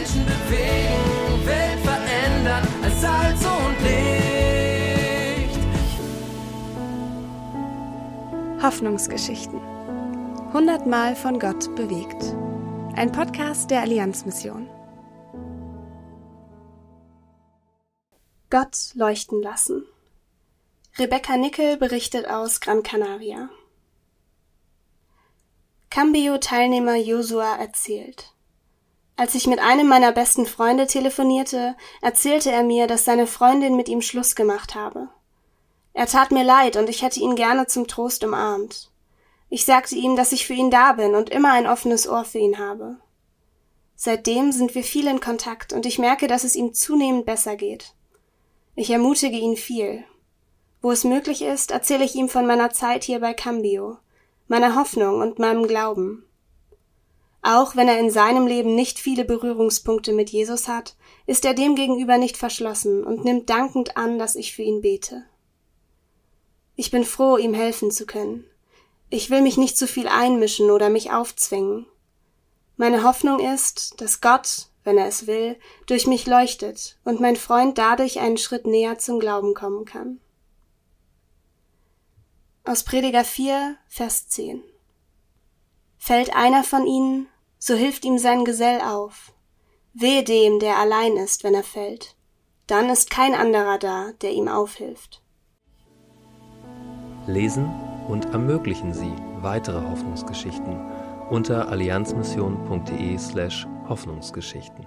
Menschen bewegen, Welt verändern als Salz und Licht. Hoffnungsgeschichten. Hundertmal von Gott bewegt. Ein Podcast der Allianzmission. Gott leuchten lassen. Rebecca Nickel berichtet aus Gran Canaria. Cambio-Teilnehmer Josua erzählt. Als ich mit einem meiner besten Freunde telefonierte, erzählte er mir, dass seine Freundin mit ihm Schluss gemacht habe. Er tat mir leid und ich hätte ihn gerne zum Trost umarmt. Ich sagte ihm, dass ich für ihn da bin und immer ein offenes Ohr für ihn habe. Seitdem sind wir viel in Kontakt und ich merke, dass es ihm zunehmend besser geht. Ich ermutige ihn viel. Wo es möglich ist, erzähle ich ihm von meiner Zeit hier bei Cambio, meiner Hoffnung und meinem Glauben. Auch wenn er in seinem Leben nicht viele Berührungspunkte mit Jesus hat, ist er demgegenüber nicht verschlossen und nimmt dankend an, dass ich für ihn bete. Ich bin froh, ihm helfen zu können. Ich will mich nicht zu viel einmischen oder mich aufzwingen. Meine Hoffnung ist, dass Gott, wenn er es will, durch mich leuchtet und mein Freund dadurch einen Schritt näher zum Glauben kommen kann. Aus Prediger 4, Vers 10. Fällt einer von ihnen, so hilft ihm sein Gesell auf. Wehe dem, der allein ist, wenn er fällt. Dann ist kein anderer da, der ihm aufhilft. Lesen und ermöglichen Sie weitere Hoffnungsgeschichten unter allianzmission.de slash Hoffnungsgeschichten.